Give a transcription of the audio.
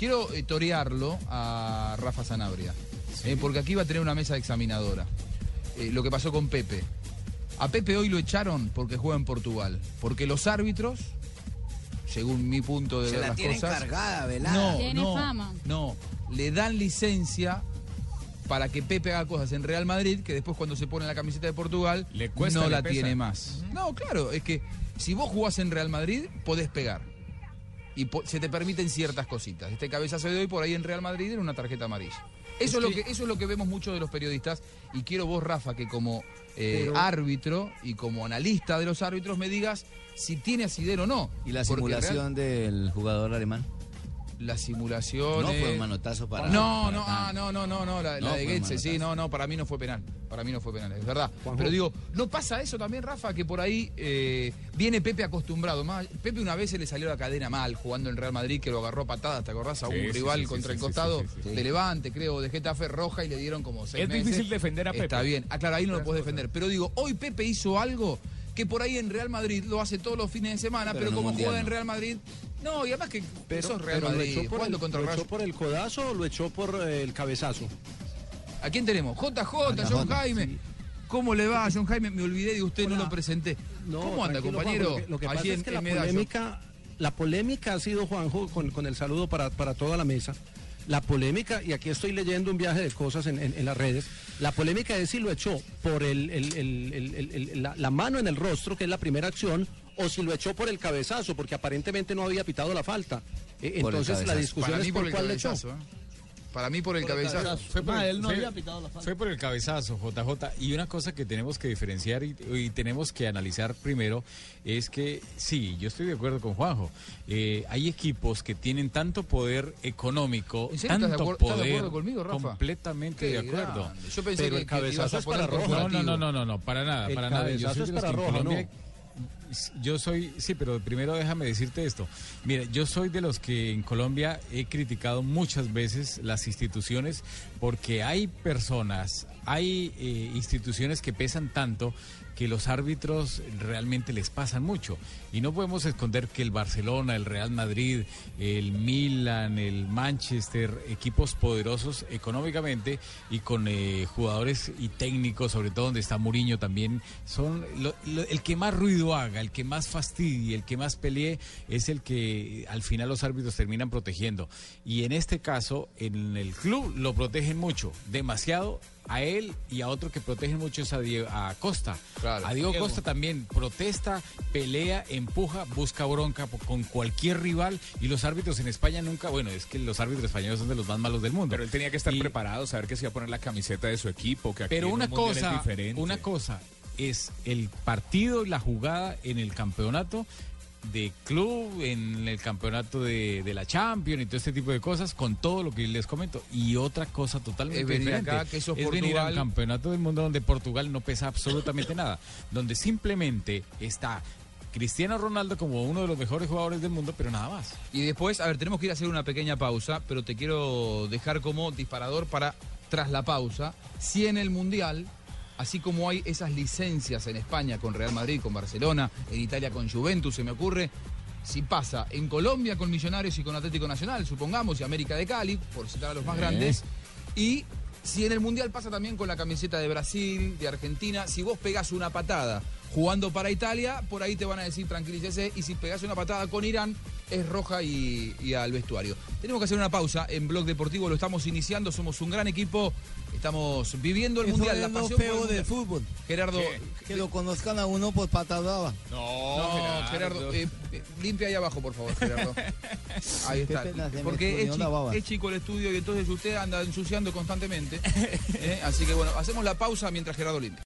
Quiero eh, torearlo a Rafa Sanabria, eh, porque aquí va a tener una mesa examinadora. Eh, lo que pasó con Pepe. A Pepe hoy lo echaron porque juega en Portugal, porque los árbitros, según mi punto de Se ver la las tienen cosas, cargada, velada. no, Tiene no, fama. no, le dan licencia para que Pepe haga cosas en Real Madrid que después cuando se pone la camiseta de Portugal Le cuesta, no le la pesa. tiene más. No, claro, es que si vos jugás en Real Madrid podés pegar y se te permiten ciertas cositas. Este cabezazo de hoy por ahí en Real Madrid era una tarjeta amarilla. Eso es, lo que, eso es lo que vemos mucho de los periodistas y quiero vos, Rafa, que como eh, Pero- árbitro y como analista de los árbitros me digas si tiene asidero o no. ¿Y la Porque simulación del jugador alemán? Real- la simulación No fue un manotazo para. No, para no, ah, no, no, no, no, la, de fue Goetze, sí, no, no, para mí no fue penal. Para mí no fue penal, es verdad. Pero digo, ¿no pasa eso también, Rafa? Que por ahí eh, viene Pepe acostumbrado. Más, Pepe una vez se le salió la cadena mal jugando en Real Madrid, que lo agarró a patadas, ¿te acordás? A un Sí, rival sí, sí, contra sí, el sí, costado sí, sí, sí. de Levante, creo, de Getafe roja y le dieron como seis Es meses. difícil defender a Pepe. Está bien. Ah, claro, ahí no lo puedes defender. Pero digo, hoy Pepe hizo algo que por ahí en Real Madrid lo hace todos los fines de semana, Pero como mundial juega en no. Real Madrid. No, y además que Pero, sos Real pero lo Madrid. echó por, jugando el, contra lo echó por el codazo o lo echó por eh, el cabezazo. ¿A quién tenemos? JJ, John Jaime. ¿Cómo le va, John Jaime? Me olvidé de usted, no Hola. lo presenté. ¿Cómo anda, compañero? Lo que, pasa Allí es que en la polémica, la polémica ha sido, Juanjo, con, con el saludo para, para toda la mesa. La polémica, y aquí estoy leyendo un viaje de cosas en, en- en las redes, la polémica es si lo echó por el, el- el- el- el- el- la, la mano en el rostro, que es la primera acción, o si lo echó por el cabezazo, porque aparentemente no había pitado la falta. Eh, el Entonces la discusión Para es por, cuál le echó. ¿eh? Para mí por el cabezazo. Fue por, Ah, el, él no fue- había pitado la falta. fue por el cabezazo, JJ. Y una cosa que tenemos que diferenciar y, y tenemos que analizar primero es que, sí, yo estoy de acuerdo con Juanjo. eh, hay equipos que tienen tanto poder económico, ¿En serio estás de tanto acuerdo- estás de poder. acuerdo conmigo, Rafa? completamente Qué de acuerdo. grande. Yo pensé Pero que, el cabezazo es para roja. No, no, no, no, no, para nada, El para nada. Yo cabezazo soy es de los para que en Colombia- ¿no? Yo soy, sí, pero primero déjame decirte esto. Mira, yo soy de los que en Colombia he criticado muchas veces las instituciones porque hay personas, hay eh, instituciones que pesan tanto que los árbitros realmente les pasan mucho. Y no podemos esconder que el Barcelona, el Real Madrid, el Milan, el Manchester, equipos poderosos económicamente y con eh, jugadores y técnicos, sobre todo donde está Muriño también, son el que más ruido haga, el que más fastidie, el que más pelee, es el que al final los árbitros terminan protegiendo. Y en este caso, en el club lo protegen mucho, demasiado a él y a otro que protegen mucho es a, Die- a Costa. Claro. A Diego Costa también protesta, pelea, empuja, busca bronca con cualquier rival y los árbitros en España nunca, bueno, es que los árbitros españoles son de los más malos del mundo. Pero él tenía que estar Y- preparado, saber que se iba a poner la camiseta de su equipo, que aquí Pero en una un mundial es cosa, diferente. una cosa es el partido y la jugada en el campeonato de club, en el campeonato de, de la Champions y todo este tipo de cosas, con todo lo que les comento. Y otra cosa totalmente Es venir diferente. acá, que eso es venir Portugal. al campeonato del mundo donde Portugal no pesa absolutamente nada, donde simplemente está Cristiano Ronaldo como uno de los mejores jugadores del mundo, pero nada más. Y después, a ver, tenemos que ir a hacer una pequeña pausa, pero te quiero dejar como disparador para, tras la pausa, si en el Mundial, así como hay esas licencias en España con Real Madrid, con Barcelona, en Italia con Juventus, se me ocurre, si pasa en Colombia con Millonarios y con Atlético Nacional, supongamos, y América de Cali, por citar a los más grandes, y si en el Mundial pasa también con la camiseta de Brasil, de Argentina, si vos pegás una patada jugando para Italia, por ahí te van a decir tranquilícese, y si pegás una patada con Irán, es roja y, y al vestuario. Tenemos que hacer una pausa en Blog Deportivo, lo estamos iniciando, somos un gran equipo, estamos viviendo el Eso Mundial, es la lo pasión por el feo del Mundial. fútbol. Gerardo, Que lo conozcan a uno por patada. no, Gerardo, eh, eh, limpia ahí abajo, por favor, Gerardo. Ahí está. Porque es chico, baba. es chico el estudio y entonces usted anda ensuciando constantemente. Eh, Así que bueno, hacemos la pausa mientras Gerardo limpia.